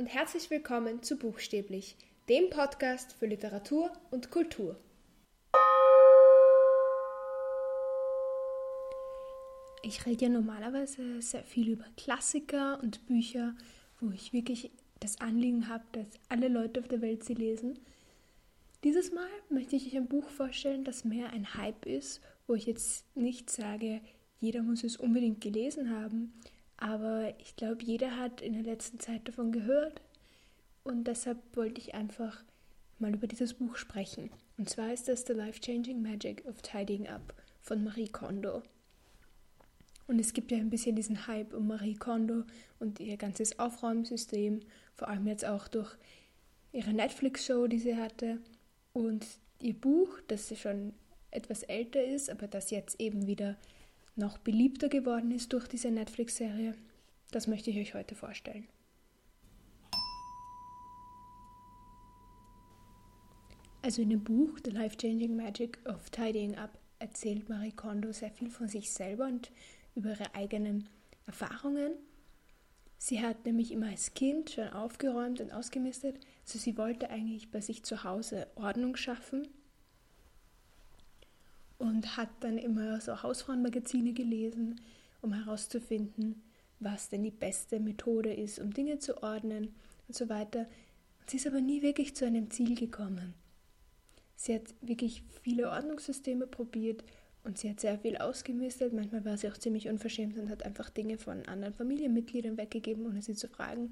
und herzlich willkommen zu Buchstäblich, dem Podcast für Literatur und Kultur. Ich rede ja normalerweise sehr viel über Klassiker und Bücher, wo ich wirklich das Anliegen habe, dass alle Leute auf der Welt sie lesen. Dieses Mal möchte ich euch ein Buch vorstellen, das mehr ein Hype ist, wo ich jetzt nicht sage, jeder muss es unbedingt gelesen haben, aber ich glaube, jeder hat in der letzten Zeit davon gehört und deshalb wollte ich einfach mal über dieses Buch sprechen. Und zwar ist das The Life-Changing Magic of Tidying Up von Marie Kondo. Und es gibt ja ein bisschen diesen Hype um Marie Kondo und ihr ganzes Aufräumsystem, vor allem jetzt auch durch ihre Netflix-Show, die sie hatte. Und ihr Buch, das schon etwas älter ist, aber das jetzt eben wieder noch beliebter geworden ist durch diese Netflix-Serie, das möchte ich euch heute vorstellen. Also in dem Buch The Life-Changing Magic of Tidying Up erzählt Marie Kondo sehr viel von sich selber und über ihre eigenen Erfahrungen. Sie hat nämlich immer als Kind schon aufgeräumt und ausgemistet. Also sie wollte eigentlich bei sich zu Hause Ordnung schaffen und hat dann immer so Hausfrauenmagazine gelesen, um herauszufinden, was denn die beste Methode ist, um Dinge zu ordnen und so weiter. Und sie ist aber nie wirklich zu einem Ziel gekommen. Sie hat wirklich viele Ordnungssysteme probiert und sie hat sehr viel ausgemistet. Manchmal war sie auch ziemlich unverschämt und hat einfach Dinge von anderen Familienmitgliedern weggegeben, ohne sie zu fragen.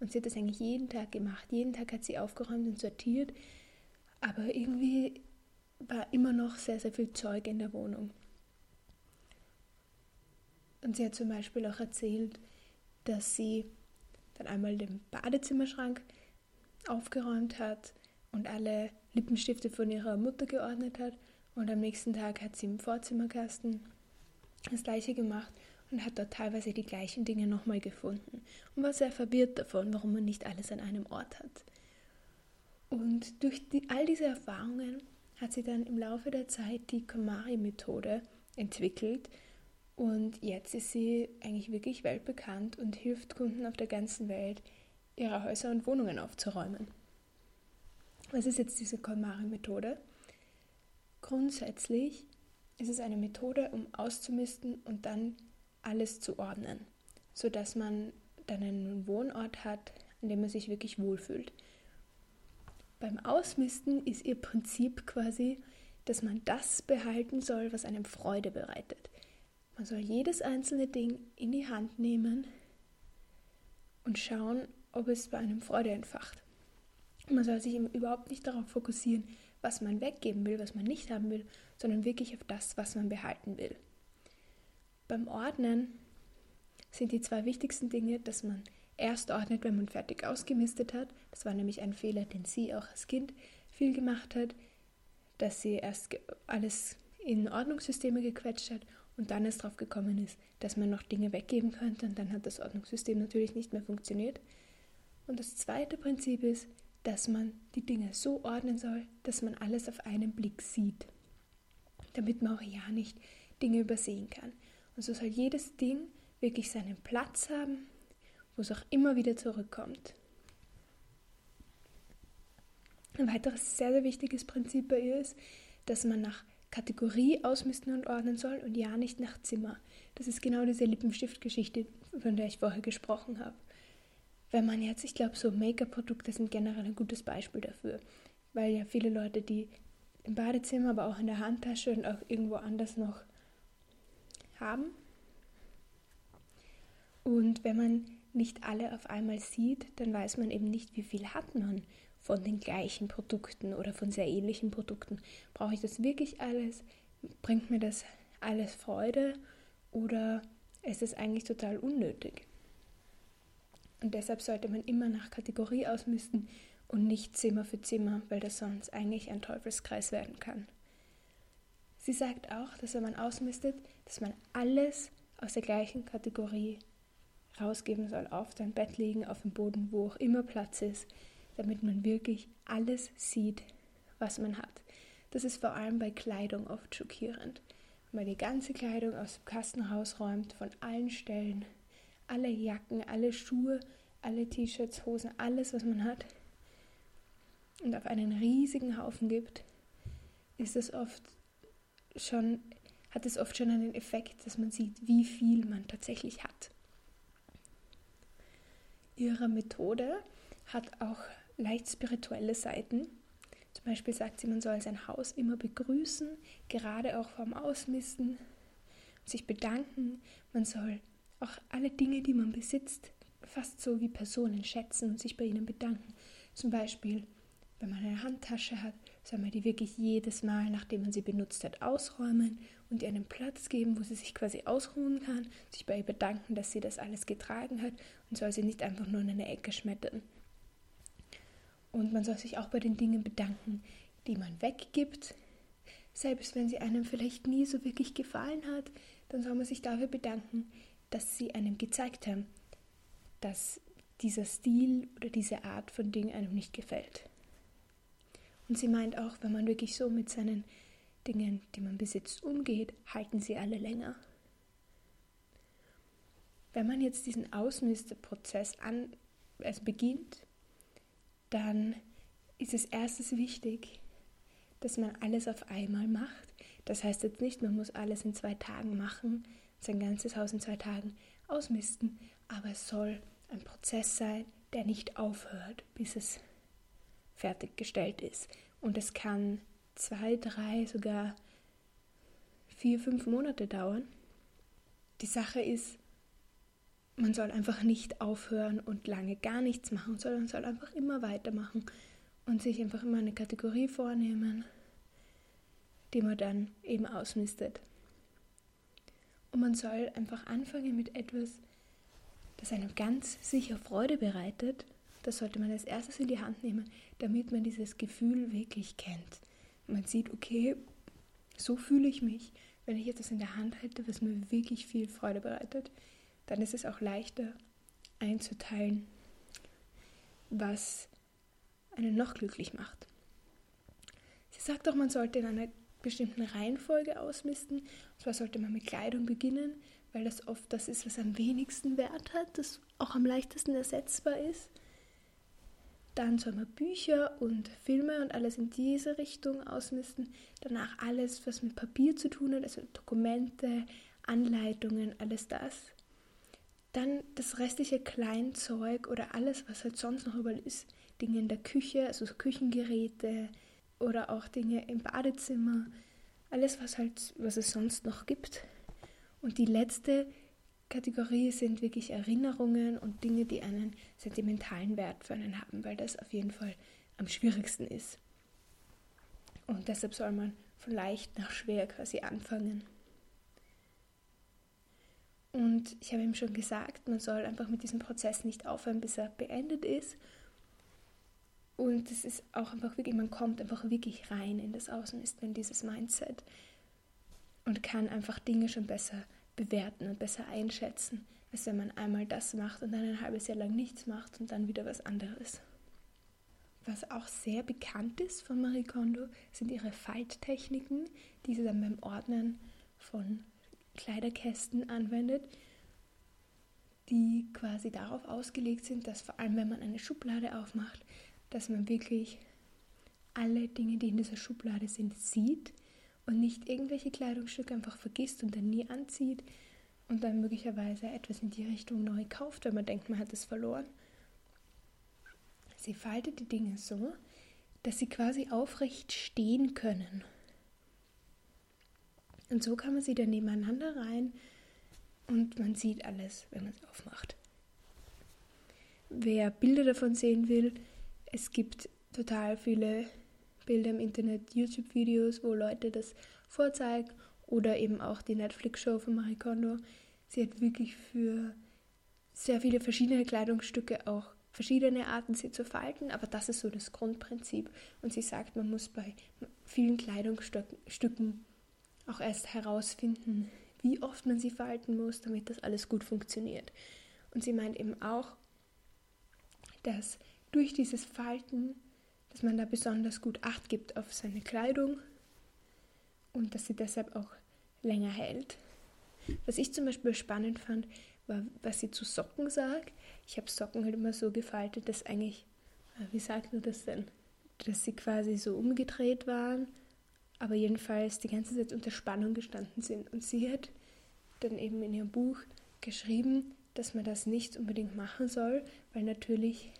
Und sie hat das eigentlich jeden Tag gemacht. Jeden Tag hat sie aufgeräumt und sortiert. Aber irgendwie war immer noch sehr, sehr viel Zeug in der Wohnung. Und sie hat zum Beispiel auch erzählt, dass sie dann einmal den Badezimmerschrank aufgeräumt hat und alle Lippenstifte von ihrer Mutter geordnet hat. Und am nächsten Tag hat sie im Vorzimmerkasten das gleiche gemacht und hat dort teilweise die gleichen Dinge nochmal gefunden und war sehr verwirrt davon, warum man nicht alles an einem Ort hat. Und durch die, all diese Erfahrungen hat sie dann im Laufe der Zeit die KonMari-Methode entwickelt und jetzt ist sie eigentlich wirklich weltbekannt und hilft Kunden auf der ganzen Welt, ihre Häuser und Wohnungen aufzuräumen. Was ist jetzt diese KonMari-Methode? Grundsätzlich ist es eine Methode, um auszumisten und dann alles zu ordnen, sodass man dann einen Wohnort hat, an dem man sich wirklich wohlfühlt. Beim Ausmisten ist ihr Prinzip quasi, dass man das behalten soll, was einem Freude bereitet. Man soll jedes einzelne Ding in die Hand nehmen und schauen, ob es bei einem Freude entfacht. Man soll sich überhaupt nicht darauf fokussieren, was man weggeben will, was man nicht haben will, sondern wirklich auf das, was man behalten will. Beim Ordnen sind die zwei wichtigsten Dinge, dass man erst ordnet, wenn man fertig ausgemistet hat. Das war nämlich ein Fehler, den sie auch als Kind viel gemacht hat, dass sie erst alles in Ordnungssysteme gequetscht hat und dann erst drauf gekommen ist, dass man noch Dinge weggeben könnte und dann hat das Ordnungssystem natürlich nicht mehr funktioniert. Und das zweite Prinzip ist, dass man die Dinge so ordnen soll, dass man alles auf einen Blick sieht, damit man auch ja nicht Dinge übersehen kann. Und so soll jedes Ding wirklich seinen Platz haben wo es auch immer wieder zurückkommt. Ein weiteres sehr, sehr wichtiges Prinzip bei ihr ist, dass man nach Kategorie ausmisten und ordnen soll und ja nicht nach Zimmer. Das ist genau diese Lippenstiftgeschichte, von der ich vorher gesprochen habe. Wenn man jetzt, ich glaube, so Make-up-Produkte sind generell ein gutes Beispiel dafür, weil ja viele Leute die im Badezimmer, aber auch in der Handtasche und auch irgendwo anders noch haben. Und wenn man nicht alle auf einmal sieht, dann weiß man eben nicht, wie viel hat man von den gleichen Produkten oder von sehr ähnlichen Produkten. Brauche ich das wirklich alles? Bringt mir das alles Freude oder ist es eigentlich total unnötig? Und deshalb sollte man immer nach Kategorie ausmisten und nicht Zimmer für Zimmer, weil das sonst eigentlich ein Teufelskreis werden kann. Sie sagt auch, dass wenn man ausmistet, dass man alles aus der gleichen Kategorie rausgeben soll, auf dein Bett legen, auf dem Boden, wo auch immer Platz ist, damit man wirklich alles sieht, was man hat. Das ist vor allem bei Kleidung oft schockierend. Wenn man die ganze Kleidung aus dem Kasten rausräumt, von allen Stellen, alle Jacken, alle Schuhe, alle T-Shirts, Hosen, alles, was man hat, und auf einen riesigen Haufen gibt, ist es oft schon, hat es oft schon einen Effekt, dass man sieht, wie viel man tatsächlich hat. Ihre Methode hat auch leicht spirituelle Seiten. Zum Beispiel sagt sie, man soll sein Haus immer begrüßen, gerade auch vorm Ausmisten, sich bedanken. Man soll auch alle Dinge, die man besitzt, fast so wie Personen schätzen und sich bei ihnen bedanken. Zum Beispiel, wenn man eine Handtasche hat, soll man die wirklich jedes Mal, nachdem man sie benutzt hat, ausräumen und ihr einen Platz geben, wo sie sich quasi ausruhen kann, sich bei ihr bedanken, dass sie das alles getragen hat und soll sie nicht einfach nur in eine Ecke schmettern. Und man soll sich auch bei den Dingen bedanken, die man weggibt. Selbst wenn sie einem vielleicht nie so wirklich gefallen hat, dann soll man sich dafür bedanken, dass sie einem gezeigt haben, dass dieser Stil oder diese Art von Ding einem nicht gefällt. Und sie meint auch, wenn man wirklich so mit seinen Dingen, die man besitzt, umgeht, halten sie alle länger. Wenn man jetzt diesen Ausmisteprozess an, also beginnt, dann ist es erstens wichtig, dass man alles auf einmal macht. Das heißt jetzt nicht, man muss alles in zwei Tagen machen, sein ganzes Haus in zwei Tagen ausmisten, aber es soll ein Prozess sein, der nicht aufhört, bis es fertiggestellt ist. Und es kann zwei, drei, sogar vier, fünf Monate dauern. Die Sache ist, man soll einfach nicht aufhören und lange gar nichts machen, sondern soll einfach immer weitermachen und sich einfach immer eine Kategorie vornehmen, die man dann eben ausmistet. Und man soll einfach anfangen mit etwas, das einem ganz sicher Freude bereitet. Das sollte man als erstes in die Hand nehmen, damit man dieses Gefühl wirklich kennt. Man sieht, okay, so fühle ich mich, wenn ich etwas in der Hand halte, was mir wirklich viel Freude bereitet dann ist es auch leichter einzuteilen, was einen noch glücklich macht. Sie sagt auch, man sollte in einer bestimmten Reihenfolge ausmisten. Und zwar sollte man mit Kleidung beginnen, weil das oft das ist, was am wenigsten Wert hat, das auch am leichtesten ersetzbar ist. Dann soll man Bücher und Filme und alles in diese Richtung ausmisten. Danach alles, was mit Papier zu tun hat, also Dokumente, Anleitungen, alles das. Dann das restliche Kleinzeug oder alles, was halt sonst noch überall ist. Dinge in der Küche, also so Küchengeräte oder auch Dinge im Badezimmer. Alles, was halt, was es sonst noch gibt. Und die letzte Kategorie sind wirklich Erinnerungen und Dinge, die einen sentimentalen Wert für einen haben, weil das auf jeden Fall am schwierigsten ist. Und deshalb soll man von leicht nach schwer quasi anfangen. Und ich habe ihm schon gesagt, man soll einfach mit diesem Prozess nicht aufhören, bis er beendet ist. Und es ist auch einfach wirklich, man kommt einfach wirklich rein in das Außenisten, in dieses Mindset und kann einfach Dinge schon besser bewerten und besser einschätzen, als wenn man einmal das macht und dann ein halbes Jahr lang nichts macht und dann wieder was anderes. Was auch sehr bekannt ist von Marie Kondo, sind ihre Falttechniken, die sie dann beim Ordnen von Kleiderkästen anwendet, die quasi darauf ausgelegt sind, dass vor allem wenn man eine Schublade aufmacht, dass man wirklich alle Dinge, die in dieser Schublade sind, sieht und nicht irgendwelche Kleidungsstücke einfach vergisst und dann nie anzieht und dann möglicherweise etwas in die Richtung neu kauft, wenn man denkt, man hat es verloren. Sie faltet die Dinge so, dass sie quasi aufrecht stehen können. Und so kann man sie dann nebeneinander rein und man sieht alles, wenn man es aufmacht. Wer Bilder davon sehen will, es gibt total viele Bilder im Internet, YouTube-Videos, wo Leute das vorzeigen oder eben auch die Netflix-Show von Marie Kondo. Sie hat wirklich für sehr viele verschiedene Kleidungsstücke auch verschiedene Arten, sie zu falten, aber das ist so das Grundprinzip. Und sie sagt, man muss bei vielen Kleidungsstücken auch erst herausfinden, wie oft man sie falten muss, damit das alles gut funktioniert. Und sie meint eben auch, dass durch dieses Falten, dass man da besonders gut Acht gibt auf seine Kleidung und dass sie deshalb auch länger hält. Was ich zum Beispiel spannend fand, war, was sie zu Socken sagt. Ich habe Socken halt immer so gefaltet, dass eigentlich, äh, wie sagt man das denn? Dass sie quasi so umgedreht waren, aber jedenfalls die ganze Zeit unter Spannung gestanden sind. Und sie hat dann eben in ihrem Buch geschrieben, dass man das nicht unbedingt machen soll, weil natürlich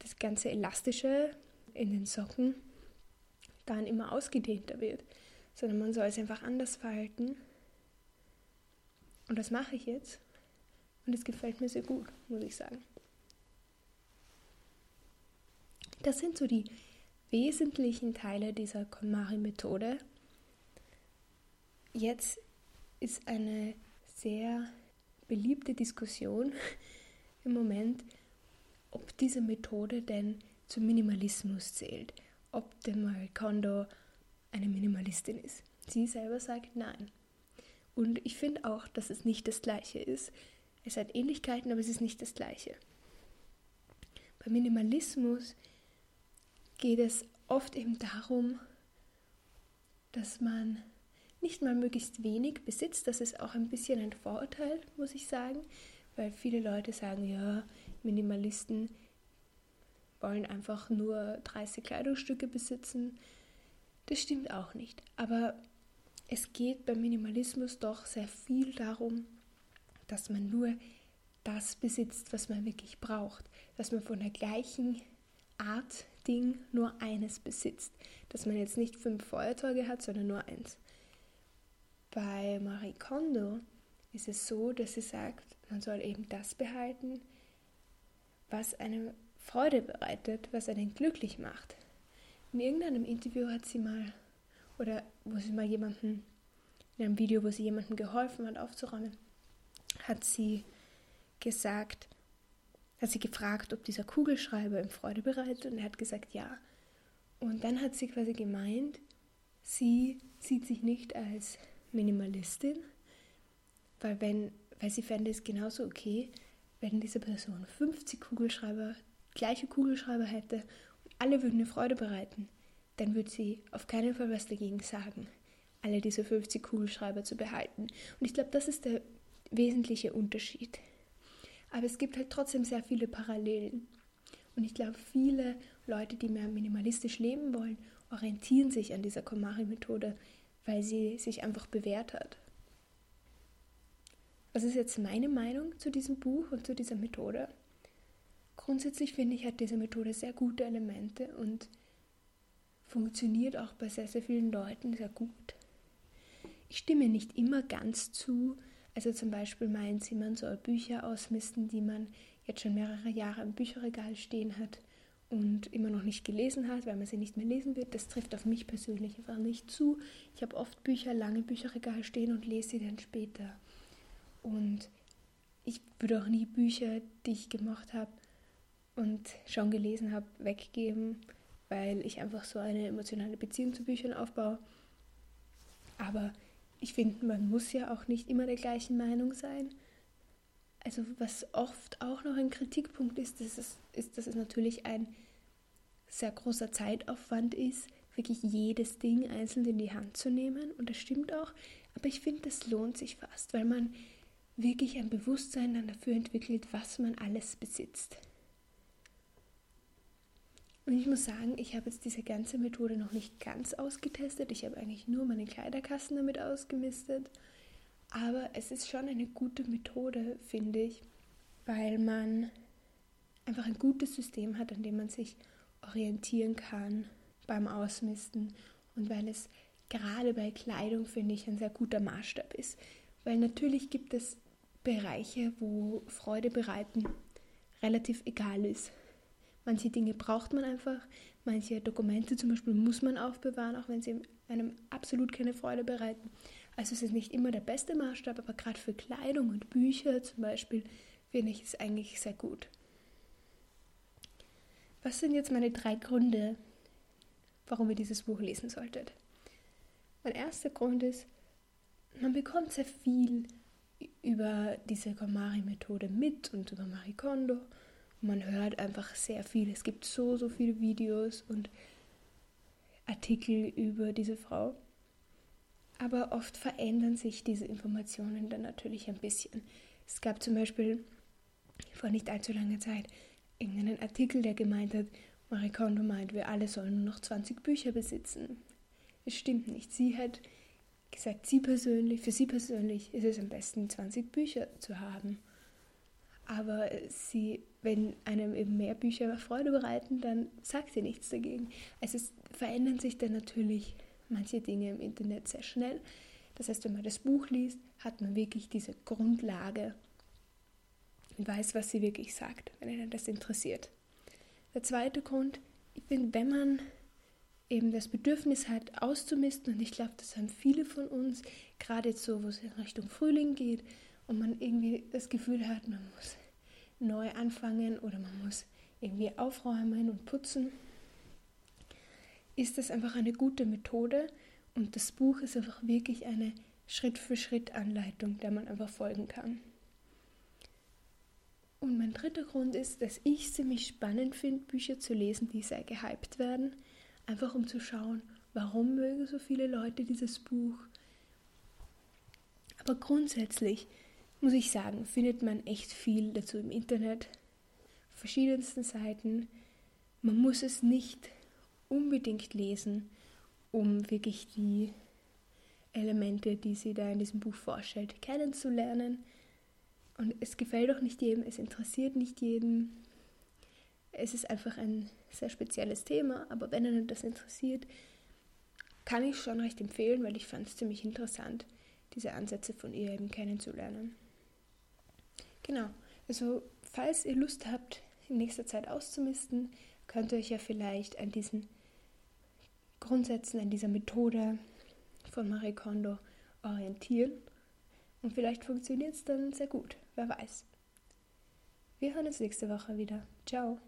das ganze Elastische in den Socken dann immer ausgedehnter wird, sondern man soll es einfach anders verhalten. Und das mache ich jetzt. Und es gefällt mir sehr gut, muss ich sagen. Das sind so die wesentlichen Teile dieser KonMari-Methode. Jetzt ist eine sehr beliebte Diskussion im Moment, ob diese Methode denn zum Minimalismus zählt, ob der Marie Kondo eine Minimalistin ist. Sie selber sagt nein. Und ich finde auch, dass es nicht das gleiche ist. Es hat Ähnlichkeiten, aber es ist nicht das gleiche. Beim Minimalismus geht es oft eben darum, dass man nicht mal möglichst wenig besitzt. Das ist auch ein bisschen ein Vorurteil, muss ich sagen, weil viele Leute sagen, ja, Minimalisten wollen einfach nur 30 Kleidungsstücke besitzen. Das stimmt auch nicht. Aber es geht beim Minimalismus doch sehr viel darum, dass man nur das besitzt, was man wirklich braucht. Dass man von der gleichen Art Ding nur eines besitzt. Dass man jetzt nicht fünf Feuerzeuge hat, sondern nur eins. Bei Marie Kondo ist es so, dass sie sagt, man soll eben das behalten, was einem Freude bereitet, was einen glücklich macht. In irgendeinem Interview hat sie mal, oder wo sie mal jemanden, in einem Video, wo sie jemandem geholfen hat aufzuräumen, hat sie gesagt, hat sie gefragt, ob dieser Kugelschreiber ihm Freude bereitet und er hat gesagt ja. Und dann hat sie quasi gemeint, sie sieht sich nicht als Minimalistin, weil, wenn, weil sie fände es genauso okay, wenn diese Person 50 Kugelschreiber, gleiche Kugelschreiber hätte und alle würden ihr Freude bereiten, dann würde sie auf keinen Fall was dagegen sagen, alle diese 50 Kugelschreiber zu behalten. Und ich glaube, das ist der wesentliche Unterschied. Aber es gibt halt trotzdem sehr viele Parallelen. Und ich glaube, viele Leute, die mehr minimalistisch leben wollen, orientieren sich an dieser Komari-Methode, weil sie sich einfach bewährt hat. Was ist jetzt meine Meinung zu diesem Buch und zu dieser Methode? Grundsätzlich finde ich, hat diese Methode sehr gute Elemente und funktioniert auch bei sehr, sehr vielen Leuten sehr gut. Ich stimme nicht immer ganz zu. Also zum Beispiel meint sie, man soll Bücher ausmisten, die man jetzt schon mehrere Jahre im Bücherregal stehen hat und immer noch nicht gelesen hat, weil man sie nicht mehr lesen wird. Das trifft auf mich persönlich einfach nicht zu. Ich habe oft Bücher lange im Bücherregal stehen und lese sie dann später. Und ich würde auch nie Bücher, die ich gemacht habe und schon gelesen habe, weggeben, weil ich einfach so eine emotionale Beziehung zu Büchern aufbaue. Aber ich finde, man muss ja auch nicht immer der gleichen Meinung sein. Also was oft auch noch ein Kritikpunkt ist, das ist, ist, dass es natürlich ein sehr großer Zeitaufwand ist, wirklich jedes Ding einzeln in die Hand zu nehmen. Und das stimmt auch. Aber ich finde, das lohnt sich fast, weil man wirklich ein Bewusstsein dann dafür entwickelt, was man alles besitzt. Und ich muss sagen, ich habe jetzt diese ganze Methode noch nicht ganz ausgetestet. Ich habe eigentlich nur meine Kleiderkasten damit ausgemistet. Aber es ist schon eine gute Methode, finde ich, weil man einfach ein gutes System hat, an dem man sich orientieren kann beim Ausmisten und weil es gerade bei Kleidung, finde ich, ein sehr guter Maßstab ist. Weil natürlich gibt es Bereiche, wo Freude bereiten relativ egal ist. Manche Dinge braucht man einfach, manche Dokumente zum Beispiel muss man aufbewahren, auch wenn sie einem absolut keine Freude bereiten. Also es ist nicht immer der beste Maßstab, aber gerade für Kleidung und Bücher zum Beispiel finde ich es eigentlich sehr gut. Was sind jetzt meine drei Gründe, warum ihr dieses Buch lesen solltet? Mein erster Grund ist, man bekommt sehr viel über diese Komari-Methode mit und über Marie Kondo. Man hört einfach sehr viel. Es gibt so, so viele Videos und Artikel über diese Frau. Aber oft verändern sich diese Informationen dann natürlich ein bisschen. Es gab zum Beispiel vor nicht allzu langer Zeit irgendeinen Artikel, der gemeint hat, Marie Kondo meint, wir alle sollen nur noch 20 Bücher besitzen. Es stimmt nicht. Sie hat gesagt, sie persönlich, für sie persönlich ist es am besten, 20 Bücher zu haben. Aber sie, wenn einem eben mehr Bücher Freude bereiten, dann sagt sie nichts dagegen. Also es verändern sich dann natürlich manche Dinge im Internet sehr schnell. Das heißt, wenn man das Buch liest, hat man wirklich diese Grundlage und weiß, was sie wirklich sagt, wenn einen das interessiert. Der zweite Grund, ich bin, wenn man eben das Bedürfnis hat, auszumisten, und ich glaube, das haben viele von uns, gerade jetzt so, wo es in Richtung Frühling geht und man irgendwie das Gefühl hat, man muss neu anfangen oder man muss irgendwie aufräumen und putzen, ist das einfach eine gute Methode und das Buch ist einfach wirklich eine Schritt-für-Schritt-Anleitung, der man einfach folgen kann. Und mein dritter Grund ist, dass ich ziemlich spannend finde, Bücher zu lesen, die sehr gehypt werden, einfach um zu schauen, warum mögen so viele Leute dieses Buch. Aber grundsätzlich muss ich sagen, findet man echt viel dazu im Internet, verschiedensten Seiten. Man muss es nicht unbedingt lesen, um wirklich die Elemente, die sie da in diesem Buch vorstellt, kennenzulernen. Und es gefällt auch nicht jedem, es interessiert nicht jeden. Es ist einfach ein sehr spezielles Thema, aber wenn einen das interessiert, kann ich schon recht empfehlen, weil ich fand es ziemlich interessant, diese Ansätze von ihr eben kennenzulernen. Genau, also falls ihr Lust habt, in nächster Zeit auszumisten, könnt ihr euch ja vielleicht an diesen Grundsätzen, an dieser Methode von Marie Kondo orientieren. Und vielleicht funktioniert es dann sehr gut, wer weiß. Wir hören uns nächste Woche wieder. Ciao.